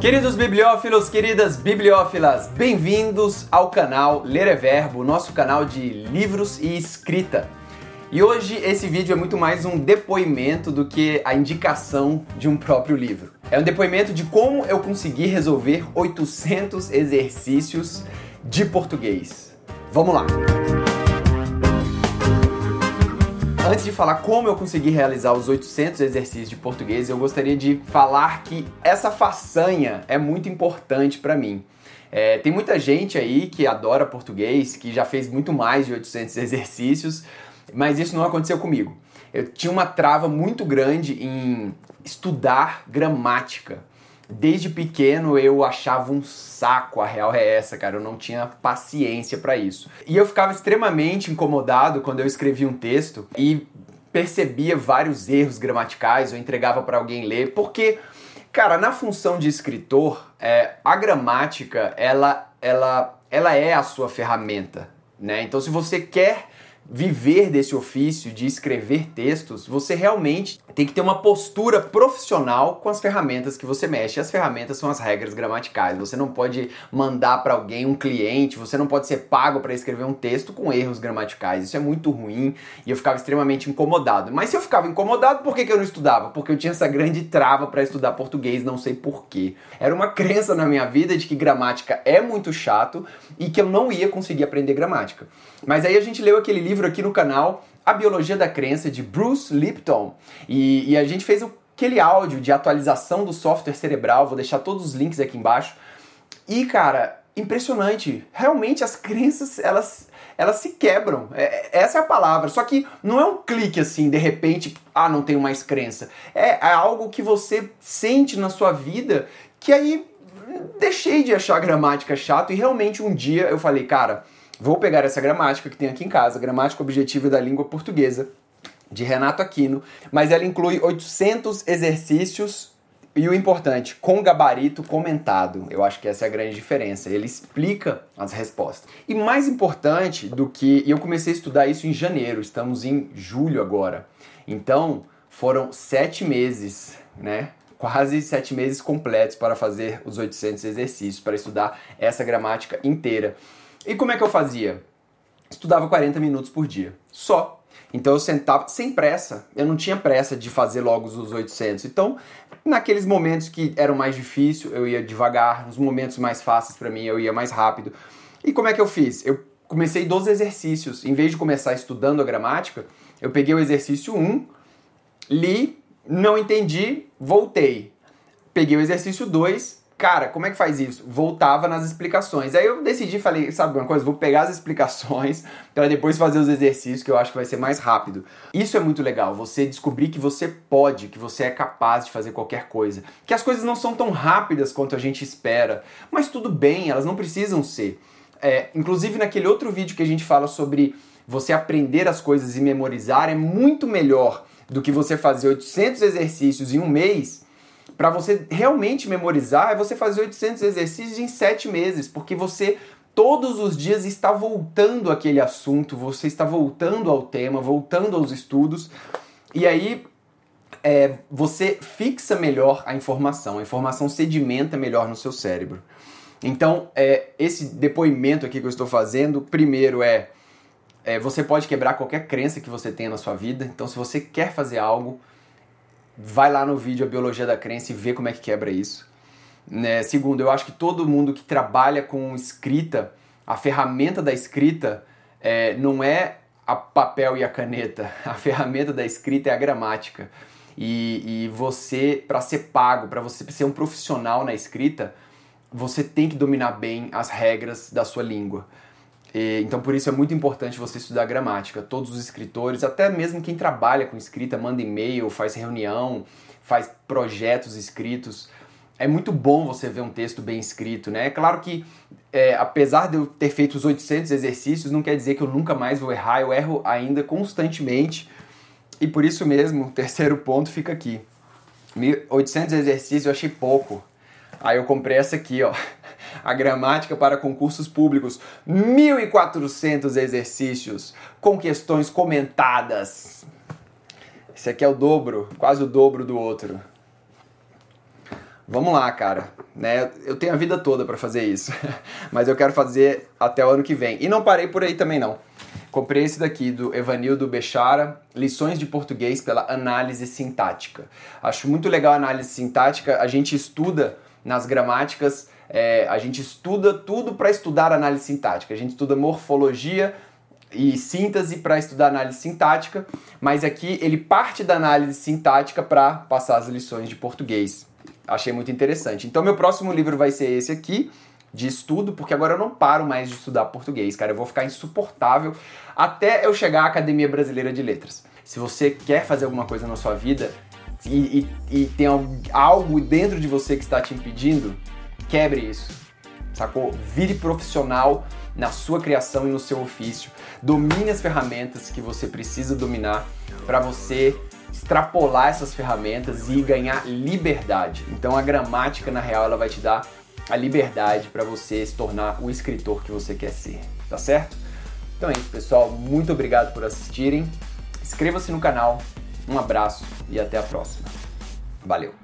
Queridos bibliófilos, queridas bibliófilas, bem-vindos ao canal Ler é Verbo, nosso canal de livros e escrita. E hoje esse vídeo é muito mais um depoimento do que a indicação de um próprio livro. É um depoimento de como eu consegui resolver 800 exercícios de português. Vamos lá! Antes de falar como eu consegui realizar os 800 exercícios de português, eu gostaria de falar que essa façanha é muito importante para mim. É, tem muita gente aí que adora português, que já fez muito mais de 800 exercícios, mas isso não aconteceu comigo. Eu tinha uma trava muito grande em estudar gramática. Desde pequeno eu achava um saco, a real é essa, cara. Eu não tinha paciência para isso. E eu ficava extremamente incomodado quando eu escrevia um texto e percebia vários erros gramaticais ou entregava para alguém ler, porque, cara, na função de escritor, é, a gramática ela, ela, ela é a sua ferramenta, né? Então, se você quer viver desse ofício de escrever textos, você realmente tem que ter uma postura profissional com as ferramentas que você mexe. As ferramentas são as regras gramaticais. Você não pode mandar para alguém um cliente, você não pode ser pago para escrever um texto com erros gramaticais. Isso é muito ruim e eu ficava extremamente incomodado. Mas se eu ficava incomodado, por que, que eu não estudava? Porque eu tinha essa grande trava para estudar português, não sei porquê. Era uma crença na minha vida de que gramática é muito chato e que eu não ia conseguir aprender gramática. Mas aí a gente leu aquele livro aqui no canal, A Biologia da Crença, de Bruce Lipton. E, e a gente fez aquele áudio de atualização do software cerebral, vou deixar todos os links aqui embaixo. E, cara, impressionante. Realmente as crenças, elas, elas se quebram. É, essa é a palavra. Só que não é um clique assim, de repente, ah, não tenho mais crença. É, é algo que você sente na sua vida que aí deixei de achar gramática chato e realmente um dia eu falei, cara, Vou pegar essa gramática que tem aqui em casa, Gramática Objetiva da Língua Portuguesa, de Renato Aquino, mas ela inclui 800 exercícios e o importante, com gabarito comentado. Eu acho que essa é a grande diferença. Ele explica as respostas. E mais importante do que. E eu comecei a estudar isso em janeiro, estamos em julho agora. Então, foram sete meses, né? Quase sete meses completos para fazer os 800 exercícios, para estudar essa gramática inteira. E como é que eu fazia? Estudava 40 minutos por dia, só. Então eu sentava sem pressa, eu não tinha pressa de fazer logo os 800. Então, naqueles momentos que eram mais difíceis, eu ia devagar, nos momentos mais fáceis para mim, eu ia mais rápido. E como é que eu fiz? Eu comecei 12 exercícios. Em vez de começar estudando a gramática, eu peguei o exercício 1, li, não entendi, voltei. Peguei o exercício 2, cara, como é que faz isso? Voltava nas explicações. Aí eu decidi, falei, sabe uma coisa? Vou pegar as explicações para depois fazer os exercícios, que eu acho que vai ser mais rápido. Isso é muito legal, você descobrir que você pode, que você é capaz de fazer qualquer coisa. Que as coisas não são tão rápidas quanto a gente espera, mas tudo bem, elas não precisam ser. É, inclusive naquele outro vídeo que a gente fala sobre você aprender as coisas e memorizar, é muito melhor do que você fazer 800 exercícios em um mês para você realmente memorizar, é você fazer 800 exercícios em 7 meses, porque você todos os dias está voltando aquele assunto, você está voltando ao tema, voltando aos estudos, e aí é, você fixa melhor a informação, a informação sedimenta melhor no seu cérebro. Então, é, esse depoimento aqui que eu estou fazendo, primeiro é, é, você pode quebrar qualquer crença que você tenha na sua vida. Então, se você quer fazer algo, vai lá no vídeo A Biologia da Crença e vê como é que quebra isso. Né? Segundo, eu acho que todo mundo que trabalha com escrita, a ferramenta da escrita é, não é a papel e a caneta, a ferramenta da escrita é a gramática. E, e você, para ser pago, para você ser um profissional na escrita, você tem que dominar bem as regras da sua língua. E, então, por isso é muito importante você estudar gramática. Todos os escritores, até mesmo quem trabalha com escrita, manda e-mail, faz reunião, faz projetos escritos. É muito bom você ver um texto bem escrito, né? É claro que, é, apesar de eu ter feito os 800 exercícios, não quer dizer que eu nunca mais vou errar. Eu erro ainda constantemente. E por isso mesmo, o terceiro ponto fica aqui. 800 exercícios eu achei pouco. Aí eu comprei essa aqui, ó a gramática para concursos públicos, 1.400 exercícios com questões comentadas. Esse aqui é o dobro, quase o dobro do outro. vamos lá, cara. Né? Eu tenho a vida toda para fazer isso, mas eu quero fazer até o ano que vem. E não parei por aí também não. Comprei esse daqui do Evanildo Bechara, Lições de Português pela Análise Sintática. Acho muito legal a análise sintática, a gente estuda nas gramáticas, é, a gente estuda tudo para estudar análise sintática. A gente estuda morfologia e síntese para estudar análise sintática, mas aqui ele parte da análise sintática para passar as lições de português. Achei muito interessante. Então, meu próximo livro vai ser esse aqui, de estudo, porque agora eu não paro mais de estudar português, cara. Eu vou ficar insuportável até eu chegar à Academia Brasileira de Letras. Se você quer fazer alguma coisa na sua vida e, e, e tem algo dentro de você que está te impedindo, quebre isso, sacou? Vire profissional na sua criação e no seu ofício. Domine as ferramentas que você precisa dominar para você extrapolar essas ferramentas e ganhar liberdade. Então a gramática na real ela vai te dar a liberdade para você se tornar o escritor que você quer ser, tá certo? Então é isso, pessoal. Muito obrigado por assistirem. Inscreva-se no canal. Um abraço e até a próxima. Valeu!